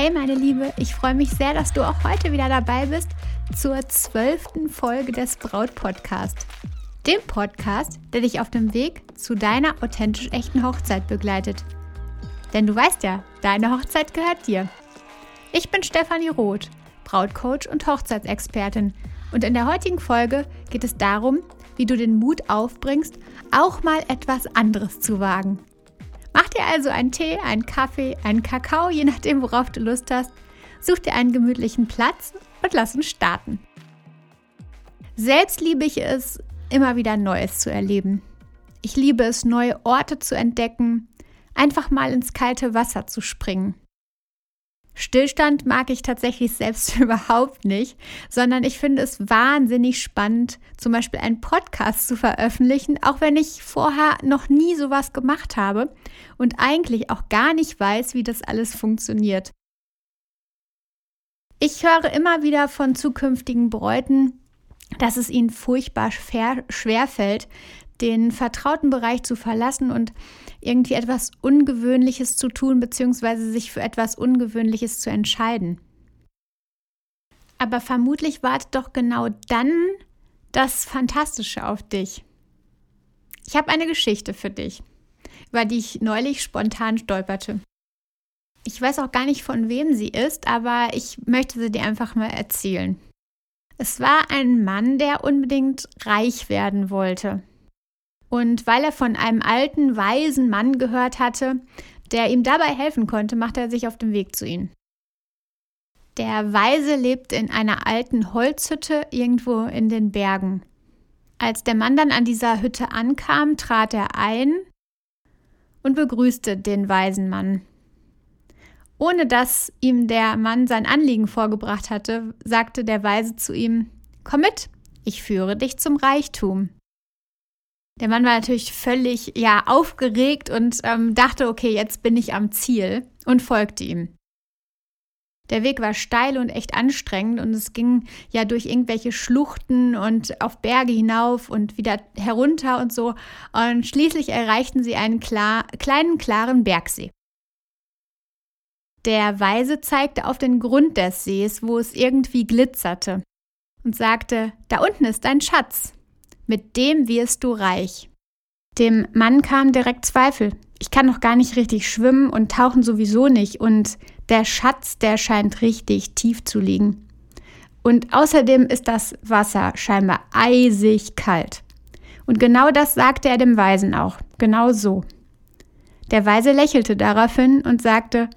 Hey meine Liebe, ich freue mich sehr, dass du auch heute wieder dabei bist zur zwölften Folge des Braut Podcast. Dem Podcast, der dich auf dem Weg zu deiner authentisch echten Hochzeit begleitet. Denn du weißt ja, deine Hochzeit gehört dir. Ich bin Stefanie Roth, Brautcoach und Hochzeitsexpertin. Und in der heutigen Folge geht es darum, wie du den Mut aufbringst, auch mal etwas anderes zu wagen. Mach dir also einen Tee, einen Kaffee, einen Kakao, je nachdem, worauf du Lust hast. Such dir einen gemütlichen Platz und lass uns starten. Selbst liebe ich es, immer wieder Neues zu erleben. Ich liebe es, neue Orte zu entdecken, einfach mal ins kalte Wasser zu springen. Stillstand mag ich tatsächlich selbst überhaupt nicht, sondern ich finde es wahnsinnig spannend, zum Beispiel einen Podcast zu veröffentlichen, auch wenn ich vorher noch nie sowas gemacht habe und eigentlich auch gar nicht weiß, wie das alles funktioniert. Ich höre immer wieder von zukünftigen Bräuten, dass es ihnen furchtbar schwer fällt, den vertrauten Bereich zu verlassen und irgendwie etwas Ungewöhnliches zu tun, beziehungsweise sich für etwas Ungewöhnliches zu entscheiden. Aber vermutlich wartet doch genau dann das Fantastische auf dich. Ich habe eine Geschichte für dich, über die ich neulich spontan stolperte. Ich weiß auch gar nicht, von wem sie ist, aber ich möchte sie dir einfach mal erzählen. Es war ein Mann, der unbedingt reich werden wollte. Und weil er von einem alten, weisen Mann gehört hatte, der ihm dabei helfen konnte, machte er sich auf den Weg zu ihm. Der Weise lebt in einer alten Holzhütte irgendwo in den Bergen. Als der Mann dann an dieser Hütte ankam, trat er ein und begrüßte den weisen Mann. Ohne dass ihm der Mann sein Anliegen vorgebracht hatte, sagte der Weise zu ihm Komm mit, ich führe dich zum Reichtum. Der Mann war natürlich völlig ja aufgeregt und ähm, dachte, okay, jetzt bin ich am Ziel und folgte ihm. Der Weg war steil und echt anstrengend und es ging ja durch irgendwelche Schluchten und auf Berge hinauf und wieder herunter und so. Und schließlich erreichten sie einen klar, kleinen, klaren Bergsee. Der Weise zeigte auf den Grund des Sees, wo es irgendwie glitzerte, und sagte, da unten ist ein Schatz mit dem wirst du reich. Dem Mann kam direkt Zweifel. Ich kann noch gar nicht richtig schwimmen und tauchen sowieso nicht und der Schatz, der scheint richtig tief zu liegen. Und außerdem ist das Wasser scheinbar eisig kalt. Und genau das sagte er dem Weisen auch, genau so. Der Weise lächelte daraufhin und sagte,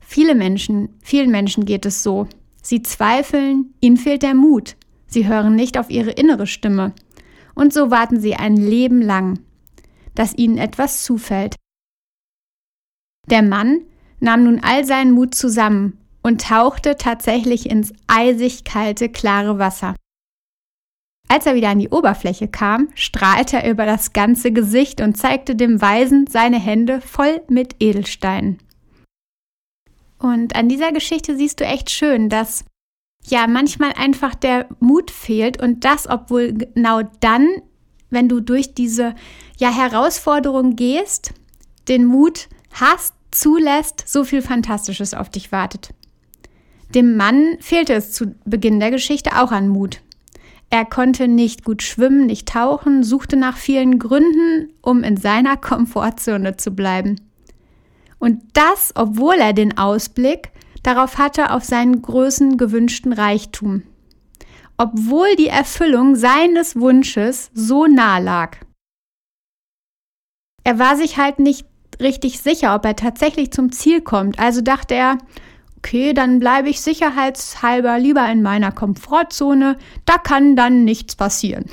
viele Menschen, vielen Menschen geht es so. Sie zweifeln, ihnen fehlt der Mut. Sie hören nicht auf ihre innere Stimme. Und so warten sie ein Leben lang, dass ihnen etwas zufällt. Der Mann nahm nun all seinen Mut zusammen und tauchte tatsächlich ins eisig kalte, klare Wasser. Als er wieder an die Oberfläche kam, strahlte er über das ganze Gesicht und zeigte dem Weisen seine Hände voll mit Edelsteinen. Und an dieser Geschichte siehst du echt schön, dass ja manchmal einfach der Mut fehlt und das, obwohl genau dann, wenn du durch diese ja Herausforderung gehst, den Mut hast, zulässt, so viel Fantastisches auf dich wartet. Dem Mann fehlte es zu Beginn der Geschichte auch an Mut. Er konnte nicht gut schwimmen, nicht tauchen, suchte nach vielen Gründen, um in seiner Komfortzone zu bleiben. Und das, obwohl er den Ausblick darauf hatte, auf seinen großen gewünschten Reichtum, obwohl die Erfüllung seines Wunsches so nah lag. Er war sich halt nicht richtig sicher, ob er tatsächlich zum Ziel kommt, also dachte er, okay, dann bleibe ich sicherheitshalber lieber in meiner Komfortzone, da kann dann nichts passieren.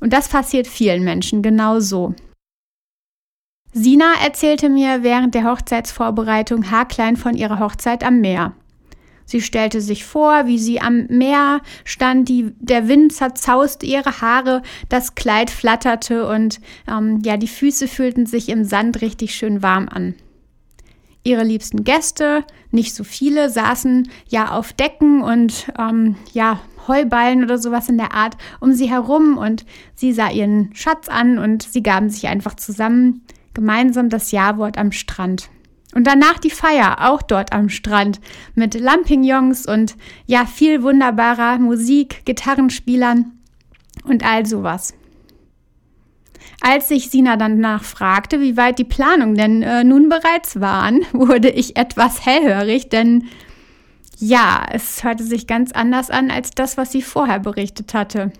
Und das passiert vielen Menschen genau so. Sina erzählte mir während der Hochzeitsvorbereitung haarklein von ihrer Hochzeit am Meer. Sie stellte sich vor, wie sie am Meer stand, die, der Wind zerzauste ihre Haare, das Kleid flatterte und ähm, ja, die Füße fühlten sich im Sand richtig schön warm an. Ihre liebsten Gäste, nicht so viele, saßen ja auf Decken und ähm, ja, Heuballen oder sowas in der Art um sie herum und sie sah ihren Schatz an und sie gaben sich einfach zusammen gemeinsam das Ja-Wort am Strand. Und danach die Feier, auch dort am Strand, mit Lampignons und ja, viel wunderbarer Musik, Gitarrenspielern und all sowas. Als sich Sina dann nachfragte, wie weit die Planungen denn äh, nun bereits waren, wurde ich etwas hellhörig, denn ja, es hörte sich ganz anders an als das, was sie vorher berichtet hatte.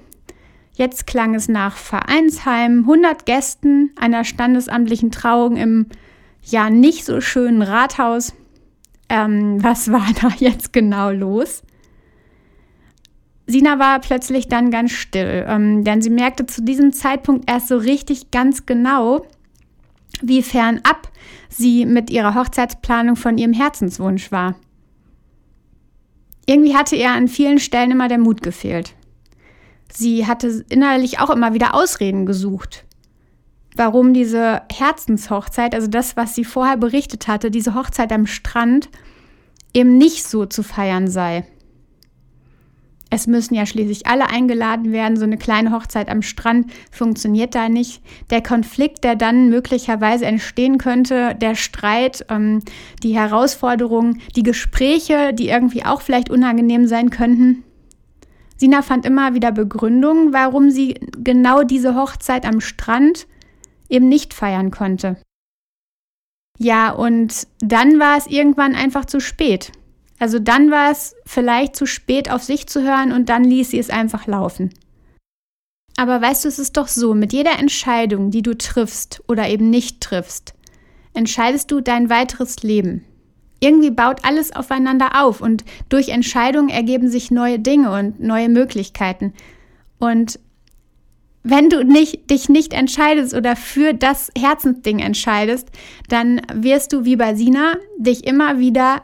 Jetzt klang es nach Vereinsheim, 100 Gästen, einer standesamtlichen Trauung im ja nicht so schönen Rathaus. Ähm, was war da jetzt genau los? Sina war plötzlich dann ganz still, ähm, denn sie merkte zu diesem Zeitpunkt erst so richtig ganz genau, wie fernab sie mit ihrer Hochzeitsplanung von ihrem Herzenswunsch war. Irgendwie hatte ihr an vielen Stellen immer der Mut gefehlt. Sie hatte innerlich auch immer wieder Ausreden gesucht, warum diese Herzenshochzeit, also das, was sie vorher berichtet hatte, diese Hochzeit am Strand, eben nicht so zu feiern sei. Es müssen ja schließlich alle eingeladen werden. So eine kleine Hochzeit am Strand funktioniert da nicht. Der Konflikt, der dann möglicherweise entstehen könnte, der Streit, ähm, die Herausforderungen, die Gespräche, die irgendwie auch vielleicht unangenehm sein könnten. Sina fand immer wieder Begründungen, warum sie genau diese Hochzeit am Strand eben nicht feiern konnte. Ja, und dann war es irgendwann einfach zu spät. Also dann war es vielleicht zu spät, auf sich zu hören und dann ließ sie es einfach laufen. Aber weißt du, es ist doch so, mit jeder Entscheidung, die du triffst oder eben nicht triffst, entscheidest du dein weiteres Leben. Irgendwie baut alles aufeinander auf und durch Entscheidungen ergeben sich neue Dinge und neue Möglichkeiten. Und wenn du nicht, dich nicht entscheidest oder für das Herzensding entscheidest, dann wirst du wie bei Sina dich immer wieder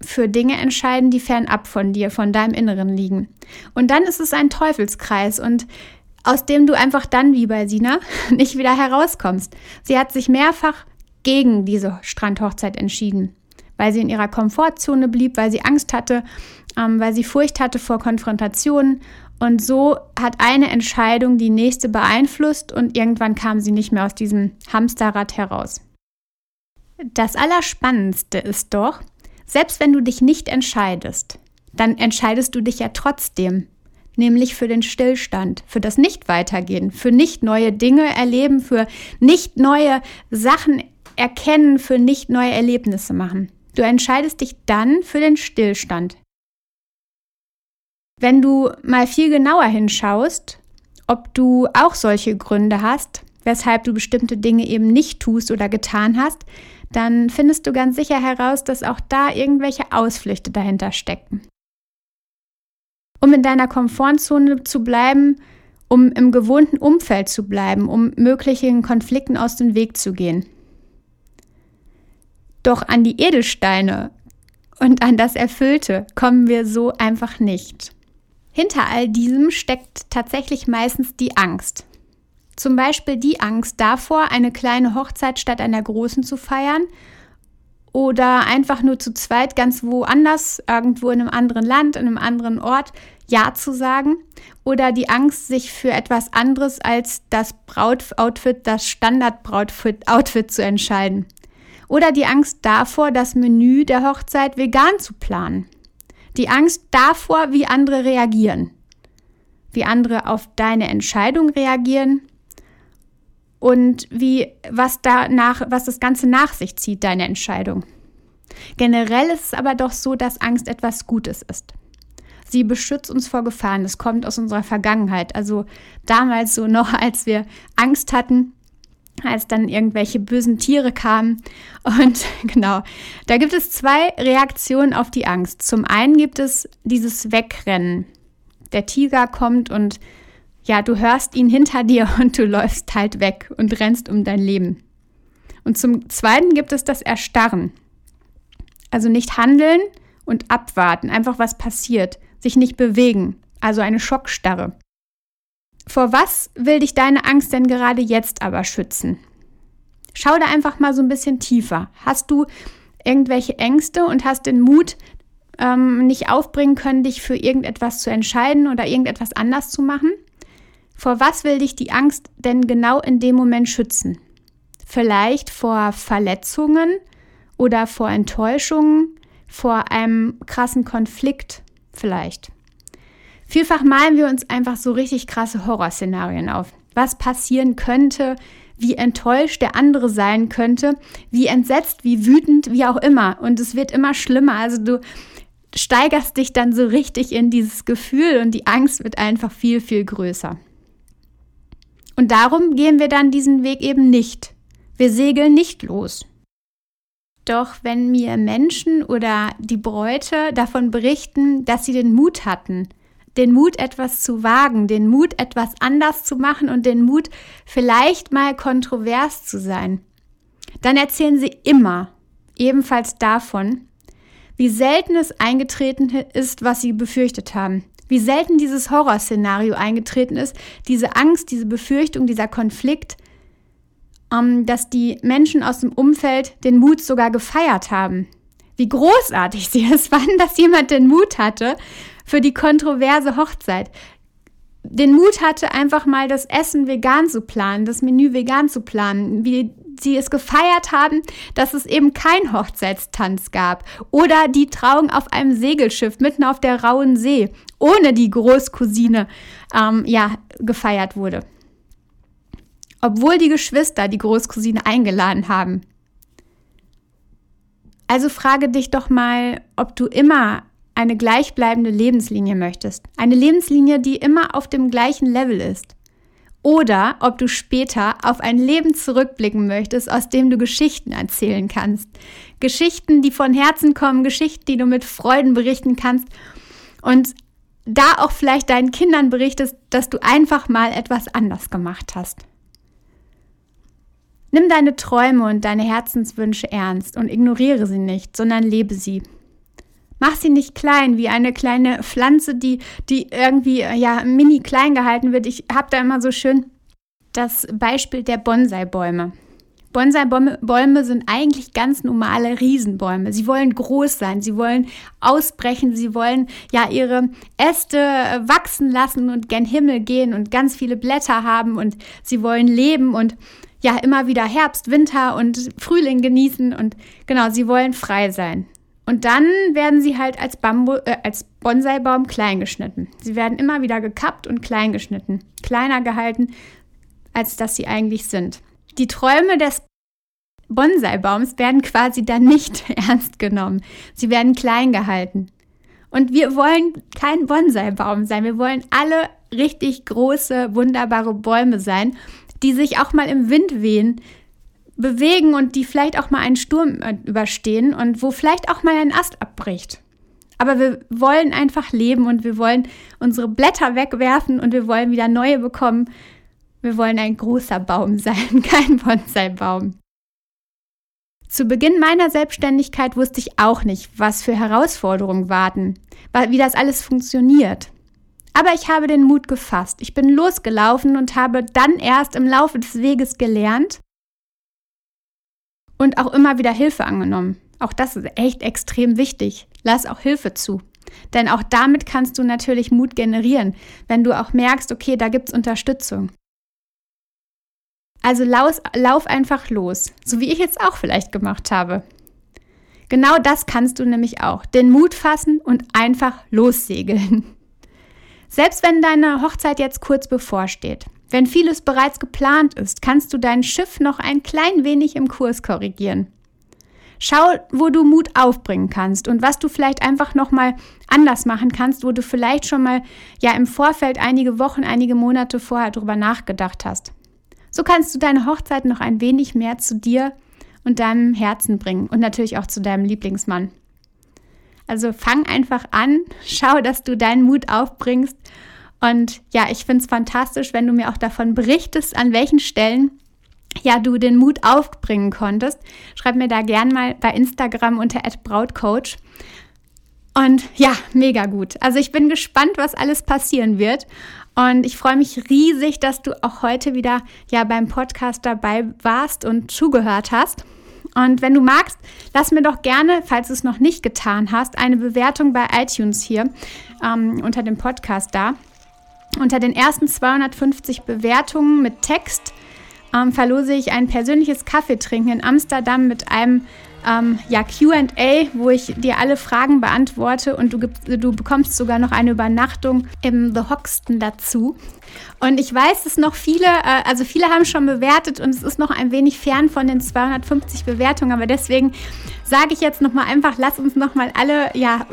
für Dinge entscheiden, die fernab von dir, von deinem Inneren liegen. Und dann ist es ein Teufelskreis und aus dem du einfach dann, wie bei Sina, nicht wieder herauskommst. Sie hat sich mehrfach gegen diese Strandhochzeit entschieden, weil sie in ihrer Komfortzone blieb, weil sie Angst hatte, ähm, weil sie Furcht hatte vor Konfrontationen. Und so hat eine Entscheidung die nächste beeinflusst und irgendwann kam sie nicht mehr aus diesem Hamsterrad heraus. Das Allerspannendste ist doch, selbst wenn du dich nicht entscheidest, dann entscheidest du dich ja trotzdem, nämlich für den Stillstand, für das Nicht-Weitergehen, für nicht neue Dinge erleben, für nicht neue Sachen erkennen, für nicht neue Erlebnisse machen. Du entscheidest dich dann für den Stillstand. Wenn du mal viel genauer hinschaust, ob du auch solche Gründe hast, weshalb du bestimmte Dinge eben nicht tust oder getan hast, dann findest du ganz sicher heraus, dass auch da irgendwelche Ausflüchte dahinter stecken. Um in deiner Komfortzone zu bleiben, um im gewohnten Umfeld zu bleiben, um möglichen Konflikten aus dem Weg zu gehen. Doch an die Edelsteine und an das Erfüllte kommen wir so einfach nicht. Hinter all diesem steckt tatsächlich meistens die Angst. Zum Beispiel die Angst davor, eine kleine Hochzeit statt einer großen zu feiern oder einfach nur zu zweit ganz woanders, irgendwo in einem anderen Land, in einem anderen Ort Ja zu sagen oder die Angst, sich für etwas anderes als das Brautoutfit, das Standardbrautoutfit zu entscheiden. Oder die Angst davor, das Menü der Hochzeit vegan zu planen. Die Angst davor, wie andere reagieren. Wie andere auf deine Entscheidung reagieren und wie, was danach, was das Ganze nach sich zieht, deine Entscheidung. Generell ist es aber doch so, dass Angst etwas Gutes ist. Sie beschützt uns vor Gefahren. Das kommt aus unserer Vergangenheit. Also damals so noch, als wir Angst hatten, als dann irgendwelche bösen Tiere kamen. Und genau, da gibt es zwei Reaktionen auf die Angst. Zum einen gibt es dieses Wegrennen. Der Tiger kommt und ja, du hörst ihn hinter dir und du läufst halt weg und rennst um dein Leben. Und zum Zweiten gibt es das Erstarren. Also nicht handeln und abwarten, einfach was passiert, sich nicht bewegen, also eine Schockstarre. Vor was will dich deine Angst denn gerade jetzt aber schützen? Schau da einfach mal so ein bisschen tiefer. Hast du irgendwelche Ängste und hast den Mut ähm, nicht aufbringen können, dich für irgendetwas zu entscheiden oder irgendetwas anders zu machen? Vor was will dich die Angst denn genau in dem Moment schützen? Vielleicht vor Verletzungen oder vor Enttäuschungen, vor einem krassen Konflikt vielleicht. Vielfach malen wir uns einfach so richtig krasse Horrorszenarien auf. Was passieren könnte, wie enttäuscht der andere sein könnte, wie entsetzt, wie wütend, wie auch immer. Und es wird immer schlimmer. Also du steigerst dich dann so richtig in dieses Gefühl und die Angst wird einfach viel, viel größer. Und darum gehen wir dann diesen Weg eben nicht. Wir segeln nicht los. Doch wenn mir Menschen oder die Bräute davon berichten, dass sie den Mut hatten, den Mut, etwas zu wagen, den Mut, etwas anders zu machen und den Mut, vielleicht mal kontrovers zu sein, dann erzählen sie immer ebenfalls davon, wie selten es eingetreten ist, was sie befürchtet haben. Wie selten dieses Horrorszenario eingetreten ist, diese Angst, diese Befürchtung, dieser Konflikt, ähm, dass die Menschen aus dem Umfeld den Mut sogar gefeiert haben. Wie großartig sie es fanden, dass jemand den Mut hatte für die kontroverse Hochzeit. Den Mut hatte, einfach mal das Essen vegan zu planen, das Menü vegan zu planen, wie sie es gefeiert haben, dass es eben kein Hochzeitstanz gab oder die Trauung auf einem Segelschiff mitten auf der rauen See, ohne die Großcousine, ähm, ja, gefeiert wurde obwohl die Geschwister die Großcousine eingeladen haben. Also frage dich doch mal, ob du immer eine gleichbleibende Lebenslinie möchtest. Eine Lebenslinie, die immer auf dem gleichen Level ist. Oder ob du später auf ein Leben zurückblicken möchtest, aus dem du Geschichten erzählen kannst. Geschichten, die von Herzen kommen, Geschichten, die du mit Freuden berichten kannst. Und da auch vielleicht deinen Kindern berichtest, dass du einfach mal etwas anders gemacht hast. Nimm deine Träume und deine Herzenswünsche ernst und ignoriere sie nicht, sondern lebe sie. Mach sie nicht klein, wie eine kleine Pflanze, die, die irgendwie ja, mini klein gehalten wird. Ich habe da immer so schön das Beispiel der Bonsai-Bäume. Bonsai-Bäume sind eigentlich ganz normale Riesenbäume. Sie wollen groß sein, sie wollen ausbrechen, sie wollen ja ihre Äste wachsen lassen und gen Himmel gehen und ganz viele Blätter haben und sie wollen leben und ja immer wieder Herbst, Winter und Frühling genießen und genau, sie wollen frei sein. Und dann werden sie halt als, Bambu, äh, als Bonsai-Baum klein. Sie werden immer wieder gekappt und klein geschnitten, kleiner gehalten, als dass sie eigentlich sind. Die Träume des Bonsai-Baums werden quasi dann nicht ernst genommen. Sie werden klein gehalten. Und wir wollen kein Bonsai-Baum sein. Wir wollen alle richtig große, wunderbare Bäume sein die sich auch mal im Wind wehen, bewegen und die vielleicht auch mal einen Sturm äh, überstehen und wo vielleicht auch mal ein Ast abbricht. Aber wir wollen einfach leben und wir wollen unsere Blätter wegwerfen und wir wollen wieder neue bekommen. Wir wollen ein großer Baum sein, kein Bonsai-Baum. Zu Beginn meiner Selbstständigkeit wusste ich auch nicht, was für Herausforderungen warten, wie das alles funktioniert. Aber ich habe den Mut gefasst. Ich bin losgelaufen und habe dann erst im Laufe des Weges gelernt und auch immer wieder Hilfe angenommen. Auch das ist echt extrem wichtig. Lass auch Hilfe zu. Denn auch damit kannst du natürlich Mut generieren, wenn du auch merkst, okay, da gibt es Unterstützung. Also lauf, lauf einfach los, so wie ich jetzt auch vielleicht gemacht habe. Genau das kannst du nämlich auch. Den Mut fassen und einfach lossegeln. Selbst wenn deine Hochzeit jetzt kurz bevorsteht, wenn vieles bereits geplant ist, kannst du dein Schiff noch ein klein wenig im Kurs korrigieren. Schau, wo du Mut aufbringen kannst und was du vielleicht einfach noch mal anders machen kannst, wo du vielleicht schon mal ja im Vorfeld einige Wochen, einige Monate vorher drüber nachgedacht hast. So kannst du deine Hochzeit noch ein wenig mehr zu dir und deinem Herzen bringen und natürlich auch zu deinem Lieblingsmann. Also fang einfach an, schau, dass du deinen Mut aufbringst. Und ja, ich finde es fantastisch, wenn du mir auch davon berichtest, an welchen Stellen ja, du den Mut aufbringen konntest. Schreib mir da gern mal bei Instagram unter @brautcoach. Und ja, mega gut. Also ich bin gespannt, was alles passieren wird. Und ich freue mich riesig, dass du auch heute wieder ja beim Podcast dabei warst und zugehört hast. Und wenn du magst, lass mir doch gerne, falls du es noch nicht getan hast, eine Bewertung bei iTunes hier ähm, unter dem Podcast da. Unter den ersten 250 Bewertungen mit Text ähm, verlose ich ein persönliches Kaffeetrinken in Amsterdam mit einem ähm, ja, QA, wo ich dir alle Fragen beantworte und du, du bekommst sogar noch eine Übernachtung im The Hoxton dazu. Und ich weiß, dass noch viele, äh, also viele haben schon bewertet und es ist noch ein wenig fern von den 250 Bewertungen, aber deswegen sage ich jetzt nochmal einfach, lass uns nochmal alle, ja,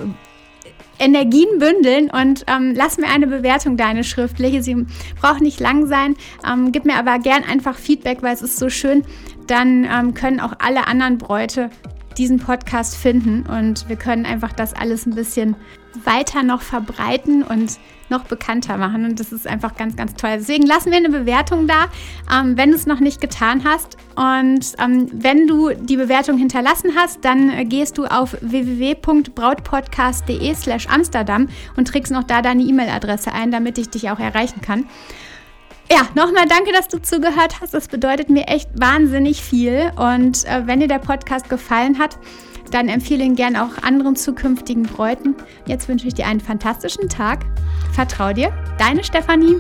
Energien bündeln und ähm, lass mir eine Bewertung deine schriftliche. Sie braucht nicht lang sein. Ähm, gib mir aber gern einfach Feedback, weil es ist so schön. Dann ähm, können auch alle anderen Bräute diesen Podcast finden und wir können einfach das alles ein bisschen weiter noch verbreiten und noch bekannter machen. Und das ist einfach ganz, ganz toll. Deswegen lassen wir eine Bewertung da, ähm, wenn du es noch nicht getan hast. Und ähm, wenn du die Bewertung hinterlassen hast, dann äh, gehst du auf www.brautpodcast.de slash Amsterdam und trägst noch da deine E-Mail-Adresse ein, damit ich dich auch erreichen kann. Ja, nochmal danke, dass du zugehört hast. Das bedeutet mir echt wahnsinnig viel. Und äh, wenn dir der Podcast gefallen hat, dann empfehle ihn gerne auch anderen zukünftigen Bräuten. Jetzt wünsche ich dir einen fantastischen Tag. Vertrau dir, deine Stefanie.